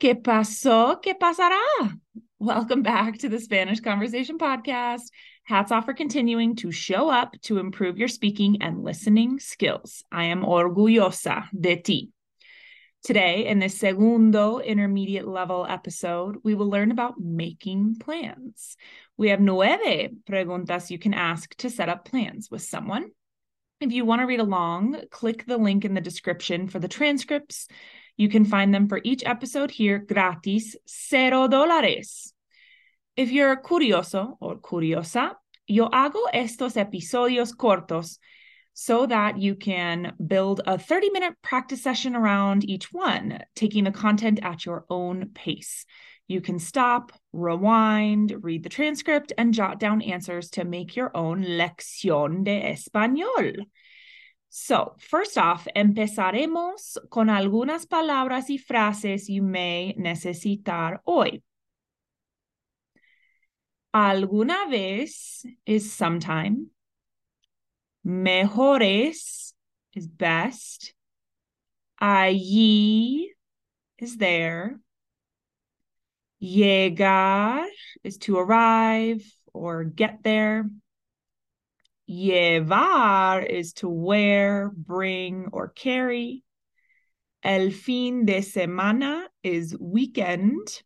¿Qué pasó? ¿Qué pasará? Welcome back to the Spanish Conversation Podcast. Hats off for continuing to show up to improve your speaking and listening skills. I am orgullosa de ti. Today, in this segundo intermediate level episode, we will learn about making plans. We have nueve preguntas you can ask to set up plans with someone. If you want to read along, click the link in the description for the transcripts. You can find them for each episode here gratis, cero dólares. If you're curioso or curiosa, yo hago estos episodios cortos so that you can build a 30 minute practice session around each one, taking the content at your own pace. You can stop, rewind, read the transcript, and jot down answers to make your own lección de español. So, first off, empezaremos con algunas palabras y frases you may necesitar hoy. Alguna vez is sometime. Mejores is best. Allí is there. Llegar is to arrive or get there. Llevar is to wear, bring, or carry. El fin de semana is weekend.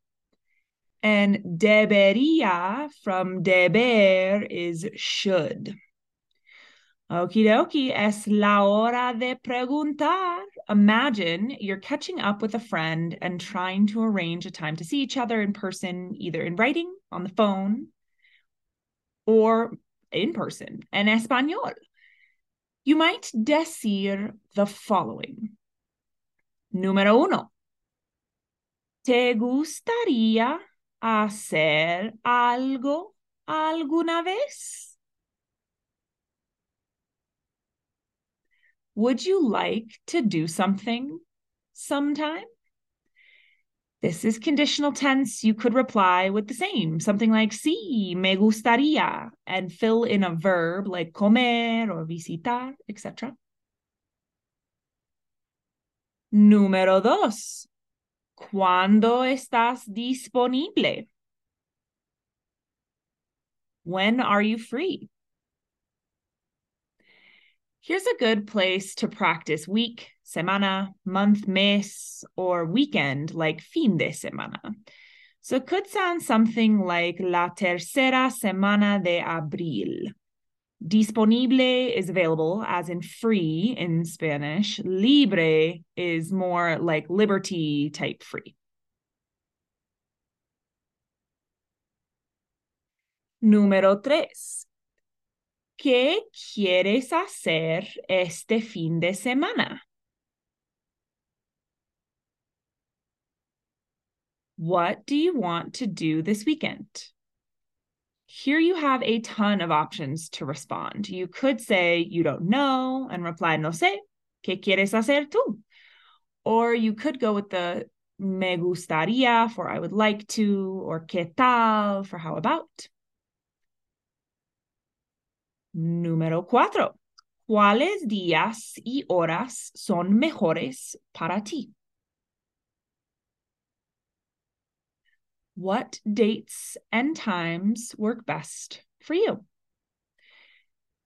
And debería from deber is should. Okie dokie, es la hora de preguntar. Imagine you're catching up with a friend and trying to arrange a time to see each other in person, either in writing, on the phone, or in person, en español. You might decir the following. Número uno. ¿Te gustaría hacer algo alguna vez? Would you like to do something sometime? This is conditional tense. You could reply with the same, something like sí, me gustaría, and fill in a verb like comer or visitar, etc. Número dos. ¿Cuándo estás disponible? When are you free? Here's a good place to practice week, semana, month, mes, or weekend like fin de semana. So it could sound something like la tercera semana de abril. Disponible is available, as in free in Spanish. Libre is more like liberty type free. Número tres. ¿Qué quieres hacer este fin de semana? What do you want to do this weekend? Here you have a ton of options to respond. You could say you don't know and reply no sé. ¿Qué quieres hacer tú? Or you could go with the me gustaría for I would like to, or qué tal for how about. Número cuatro. ¿Cuáles días y horas son mejores para ti? What dates and times work best for you?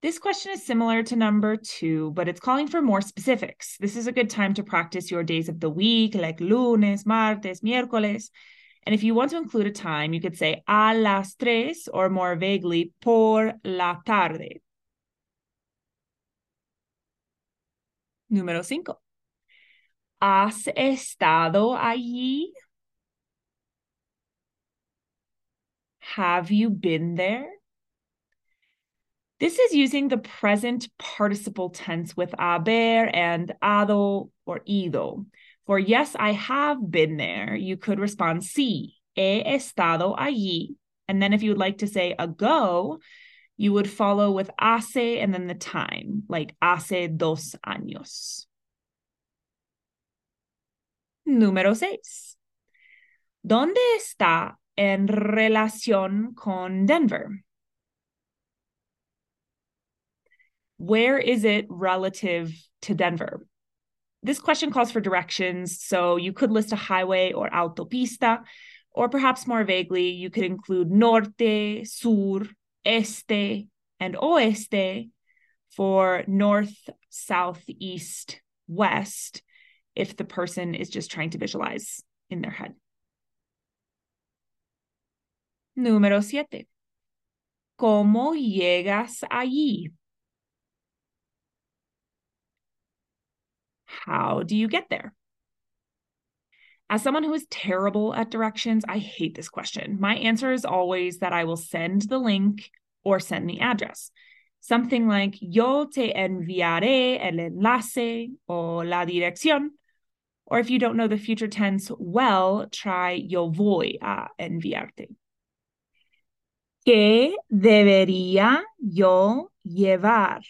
This question is similar to number two, but it's calling for more specifics. This is a good time to practice your days of the week, like lunes, martes, miércoles. And if you want to include a time, you could say a las tres or more vaguely por la tarde. Número cinco. ¿Has estado allí? Have you been there? This is using the present participle tense with haber and ado or ido. For yes, I have been there, you could respond sí, he estado allí. And then if you would like to say ago, you would follow with hace and then the time, like hace dos años. Número seis. ¿Dónde está en relación con Denver? Where is it relative to Denver? this question calls for directions, so you could list a highway or autopista, or perhaps more vaguely, you could include norte, sur, este, and oeste for north, south, east, west, if the person is just trying to visualize in their head. Número siete. ¿Cómo llegas allí? How do you get there? As someone who is terrible at directions, I hate this question. My answer is always that I will send the link or send the address. Something like yo te enviaré el enlace o la dirección. Or if you don't know the future tense well, try yo voy a enviarte. ¿Qué debería yo llevar?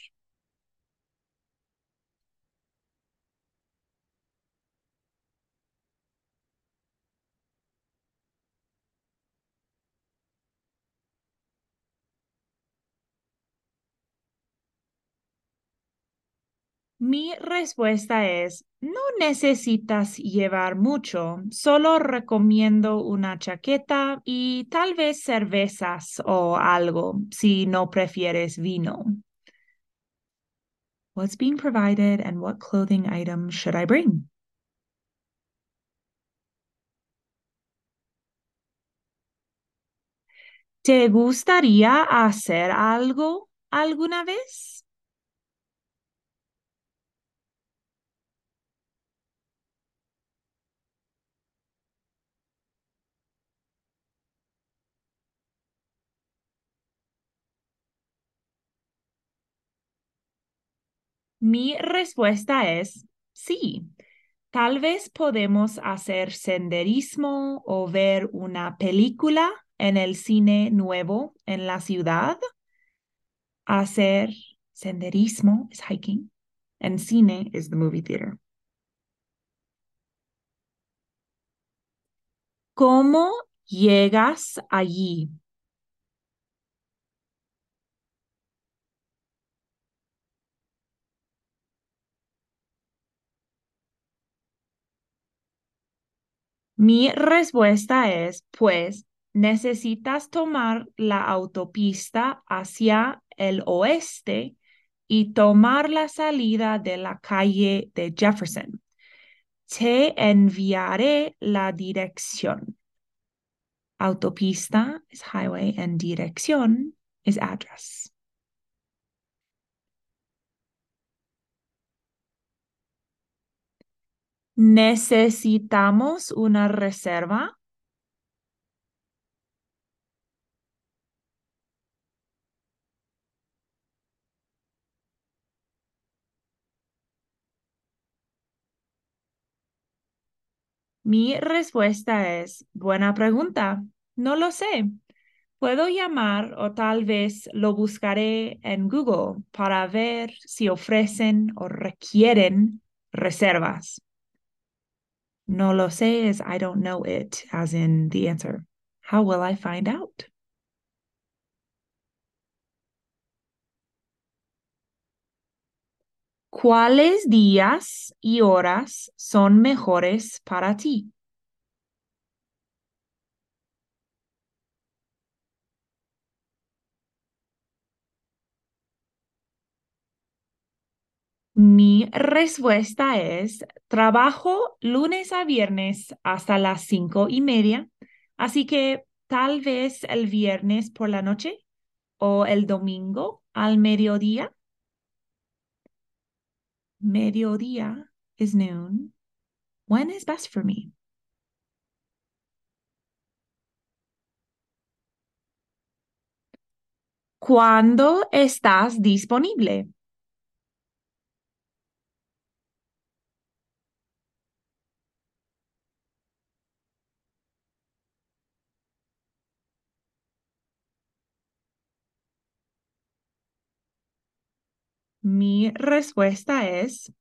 Mi respuesta es, no necesitas llevar mucho, solo recomiendo una chaqueta y tal vez cervezas o algo si no prefieres vino. What's being provided and what clothing item should I bring? ¿Te gustaría hacer algo alguna vez? Mi respuesta es sí. Tal vez podemos hacer senderismo o ver una película en el cine nuevo en la ciudad. Hacer senderismo es hiking and cine is the movie theater. ¿Cómo llegas allí? Mi respuesta es, pues, necesitas tomar la autopista hacia el oeste y tomar la salida de la calle de Jefferson. Te enviaré la dirección. Autopista es highway and dirección es address. ¿Necesitamos una reserva? Mi respuesta es, buena pregunta. No lo sé. Puedo llamar o tal vez lo buscaré en Google para ver si ofrecen o requieren reservas. No lo sé is I don't know it, as in the answer. How will I find out? ¿Cuáles días y horas son mejores para ti? Mi respuesta es, trabajo lunes a viernes hasta las cinco y media, así que tal vez el viernes por la noche o el domingo al mediodía. Mediodía is noon. When is best for me? ¿Cuándo estás disponible? Mi respuesta es,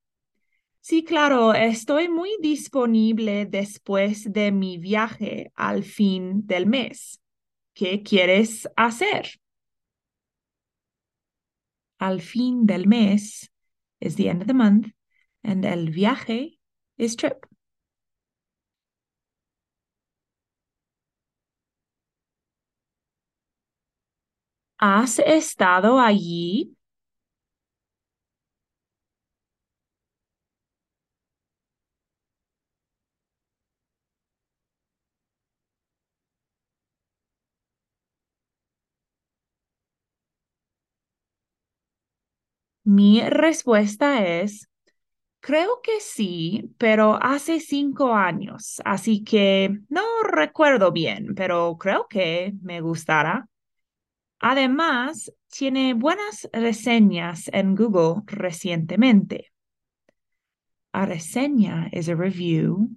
sí, claro, estoy muy disponible después de mi viaje al fin del mes. ¿Qué quieres hacer? Al fin del mes is the end of the month, And el viaje is trip. ¿Has estado allí? Mi respuesta es, creo que sí, pero hace cinco años, así que no recuerdo bien, pero creo que me gustará. Además, tiene buenas reseñas en Google recientemente. A reseña is a review,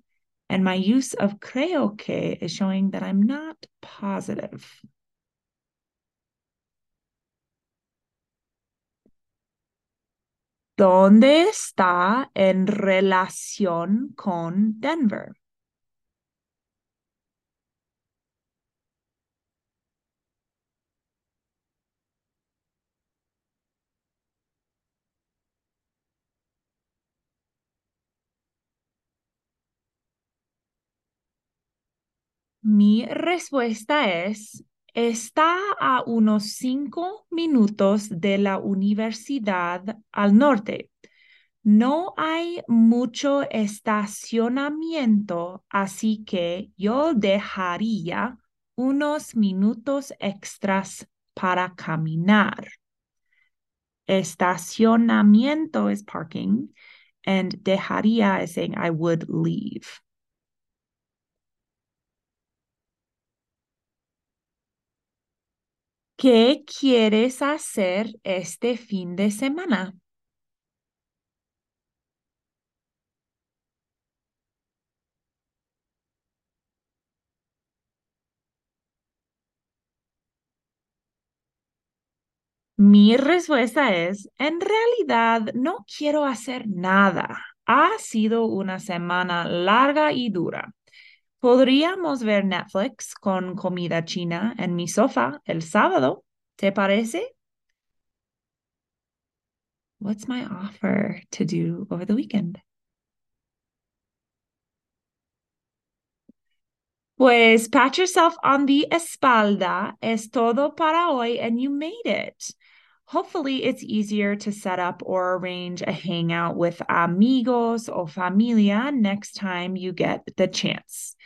and my use of creo que is showing that I'm not positive. ¿Dónde está en relación con Denver? Mi respuesta es, está a unos cinco minutos de la universidad al norte. No hay mucho estacionamiento, así que yo dejaría unos minutos extras para caminar. Estacionamiento is parking, and dejaría is saying I would leave. ¿Qué quieres hacer este fin de semana? Mi respuesta es, en realidad no quiero hacer nada. Ha sido una semana larga y dura. Podríamos ver Netflix con comida china en mi sofá el sábado. ¿Te parece? What's my offer to do over the weekend? Pues pat yourself on the espalda. Es todo para hoy, and you made it. Hopefully, it's easier to set up or arrange a hangout with amigos or familia next time you get the chance.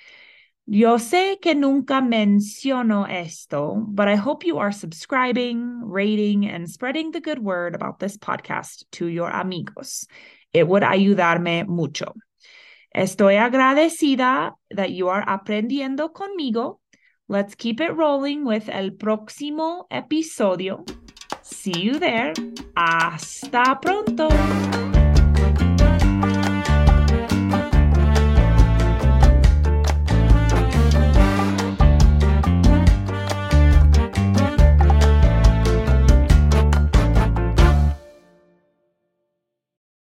Yo sé que nunca menciono esto, but I hope you are subscribing, rating, and spreading the good word about this podcast to your amigos. It would ayudarme mucho. Estoy agradecida that you are aprendiendo conmigo. Let's keep it rolling with el próximo episodio. See you there. Hasta pronto.